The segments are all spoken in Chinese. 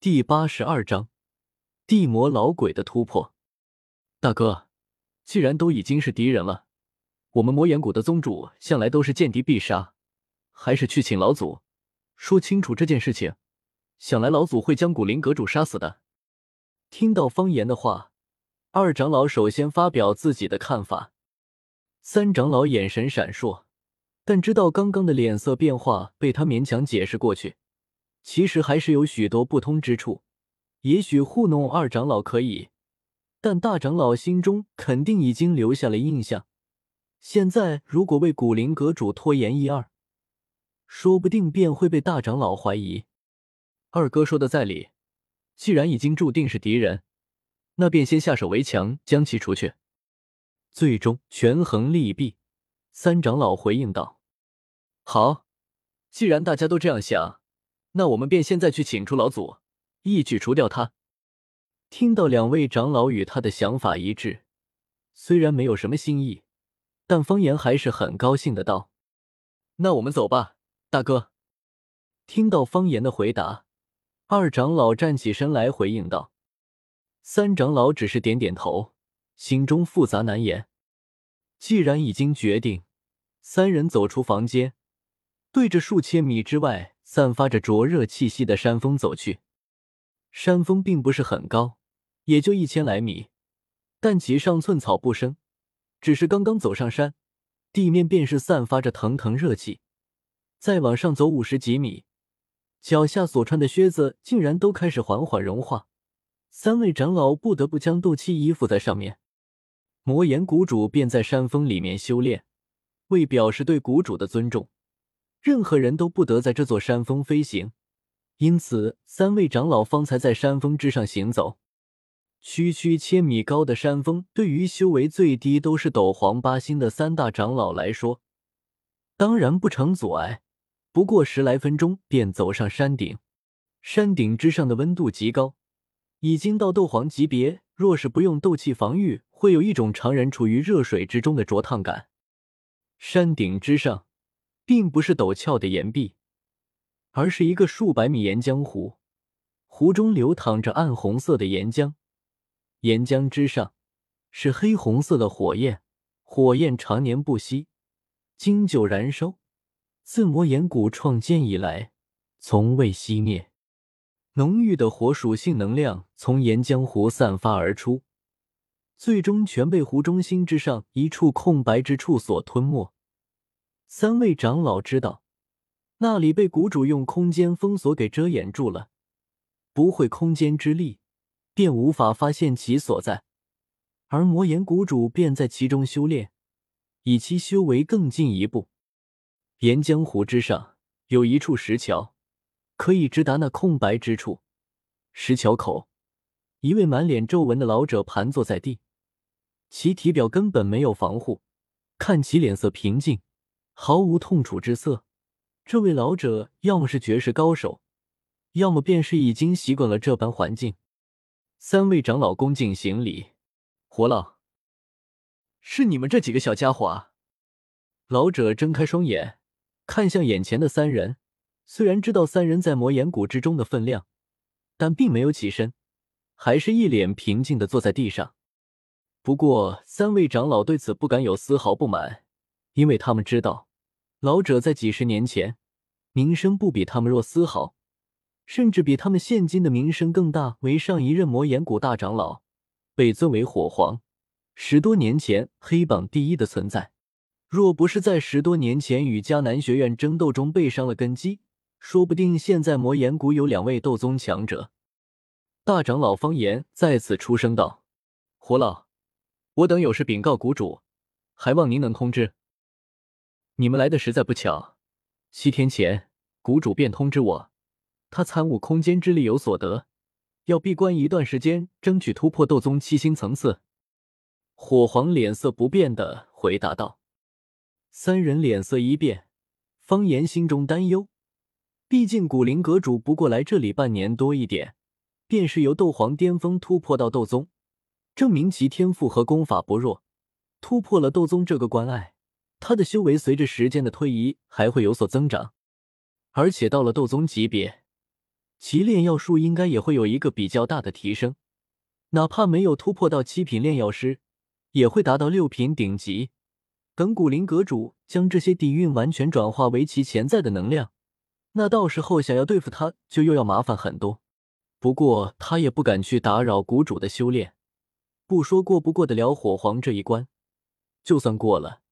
第八十二章地魔老鬼的突破。大哥，既然都已经是敌人了，我们魔岩谷的宗主向来都是见敌必杀，还是去请老祖说清楚这件事情。想来老祖会将古灵阁主杀死的。听到方言的话，二长老首先发表自己的看法。三长老眼神闪烁，但知道刚刚的脸色变化被他勉强解释过去。其实还是有许多不通之处，也许糊弄二长老可以，但大长老心中肯定已经留下了印象。现在如果为古灵阁主拖延一二，说不定便会被大长老怀疑。二哥说的在理，既然已经注定是敌人，那便先下手为强，将其除去。最终权衡利弊，三长老回应道：“好，既然大家都这样想。”那我们便现在去请出老祖，一举除掉他。听到两位长老与他的想法一致，虽然没有什么新意，但方言还是很高兴的道：“那我们走吧，大哥。”听到方言的回答，二长老站起身来回应道：“三长老只是点点头，心中复杂难言。既然已经决定，三人走出房间，对着数千米之外。散发着灼热气息的山峰走去，山峰并不是很高，也就一千来米，但其上寸草不生。只是刚刚走上山，地面便是散发着腾腾热气。再往上走五十几米，脚下所穿的靴子竟然都开始缓缓融化。三位长老不得不将斗气依附在上面。魔岩谷主便在山峰里面修炼，为表示对谷主的尊重。任何人都不得在这座山峰飞行，因此三位长老方才在山峰之上行走。区区千米高的山峰，对于修为最低都是斗皇八星的三大长老来说，当然不成阻碍。不过十来分钟便走上山顶，山顶之上的温度极高，已经到斗皇级别。若是不用斗气防御，会有一种常人处于热水之中的灼烫感。山顶之上。并不是陡峭的岩壁，而是一个数百米岩浆湖，湖中流淌着暗红色的岩浆，岩浆之上是黑红色的火焰，火焰常年不息，经久燃烧，自魔岩谷创建以来从未熄灭。浓郁的火属性能量从岩浆湖散发而出，最终全被湖中心之上一处空白之处所吞没。三位长老知道，那里被谷主用空间封锁给遮掩住了，不会空间之力，便无法发现其所在。而魔岩谷主便在其中修炼，以其修为更进一步。岩浆湖之上有一处石桥，可以直达那空白之处。石桥口，一位满脸皱纹的老者盘坐在地，其体表根本没有防护，看其脸色平静。毫无痛楚之色。这位老者要么是绝世高手，要么便是已经习惯了这般环境。三位长老恭敬行礼。活老，是你们这几个小家伙啊！老者睁开双眼，看向眼前的三人。虽然知道三人在魔岩谷之中的分量，但并没有起身，还是一脸平静的坐在地上。不过，三位长老对此不敢有丝毫不满，因为他们知道。老者在几十年前名声不比他们弱丝毫，甚至比他们现今的名声更大。为上一任魔岩谷大长老，被尊为火皇，十多年前黑榜第一的存在。若不是在十多年前与迦南学院争斗中被伤了根基，说不定现在魔岩谷有两位斗宗强者。大长老方言再次出声道：“火老，我等有事禀告谷主，还望您能通知。”你们来的实在不巧，七天前谷主便通知我，他参悟空间之力有所得，要闭关一段时间，争取突破斗宗七星层次。火皇脸色不变的回答道。三人脸色一变，方言心中担忧，毕竟古灵阁主不过来这里半年多一点，便是由斗皇巅峰突破到斗宗，证明其天赋和功法不弱，突破了斗宗这个关隘。他的修为随着时间的推移还会有所增长，而且到了斗宗级别，其炼药术应该也会有一个比较大的提升，哪怕没有突破到七品炼药师，也会达到六品顶级。等古灵阁主将这些底蕴完全转化为其潜在的能量，那到时候想要对付他，就又要麻烦很多。不过他也不敢去打扰谷主的修炼，不说过不过得了火皇这一关，就算过了，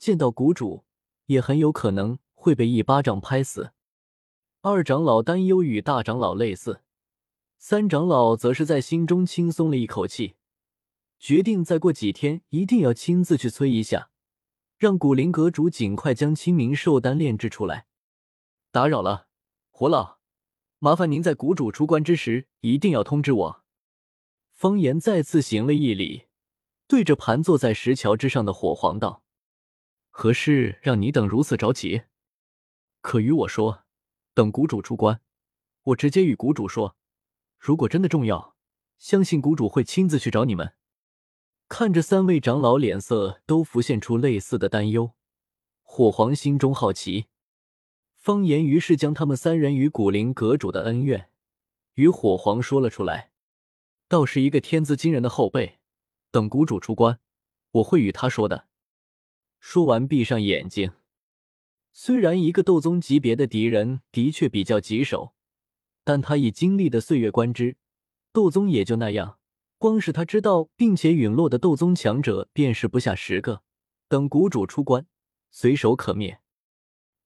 见到谷主也很有可能会被一巴掌拍死。二长老担忧与大长老类似，三长老则是在心中轻松了一口气，决定再过几天一定要亲自去催一下，让古灵阁主尽快将清明寿丹炼制出来。打扰了，火老，麻烦您在谷主出关之时一定要通知我。方言再次行了一礼，对着盘坐在石桥之上的火皇道：“何事让你等如此着急？可与我说。”等谷主出关，我直接与谷主说。如果真的重要，相信谷主会亲自去找你们。看着三位长老脸色都浮现出类似的担忧，火皇心中好奇。方言于是将他们三人与古灵阁主的恩怨与火皇说了出来。倒是一个天资惊人的后辈，等谷主出关，我会与他说的。说完，闭上眼睛。虽然一个斗宗级别的敌人的确比较棘手，但他以经历的岁月观之，斗宗也就那样。光是他知道并且陨落的斗宗强者便是不下十个。等谷主出关，随手可灭。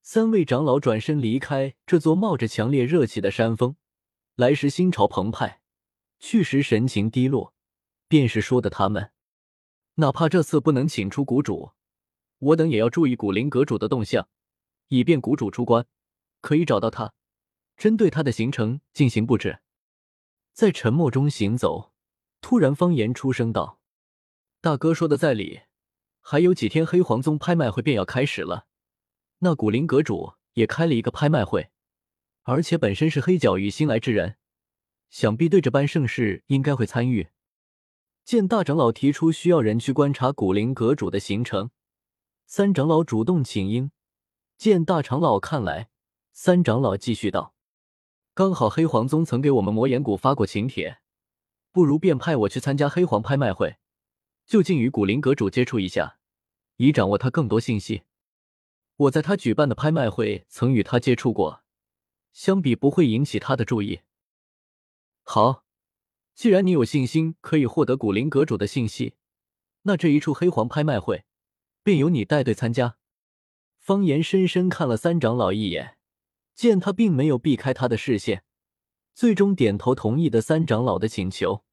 三位长老转身离开这座冒着强烈热气的山峰，来时心潮澎湃，去时神情低落。便是说的他们，哪怕这次不能请出谷主，我等也要注意古灵阁主的动向。以便谷主出关可以找到他，针对他的行程进行布置。在沉默中行走，突然方言出声道：“大哥说的在理，还有几天黑皇宗拍卖会便要开始了。那古灵阁主也开了一个拍卖会，而且本身是黑角域新来之人，想必对这般盛事应该会参与。”见大长老提出需要人去观察古灵阁主的行程，三长老主动请缨。见大长老看来，三长老继续道：“刚好黑皇宗曾给我们魔岩谷发过请帖，不如便派我去参加黑皇拍卖会，就近与古灵阁主接触一下，以掌握他更多信息。我在他举办的拍卖会曾与他接触过，相比不会引起他的注意。好，既然你有信心可以获得古灵阁主的信息，那这一处黑皇拍卖会便由你带队参加。”方言深深看了三长老一眼，见他并没有避开他的视线，最终点头同意的三长老的请求。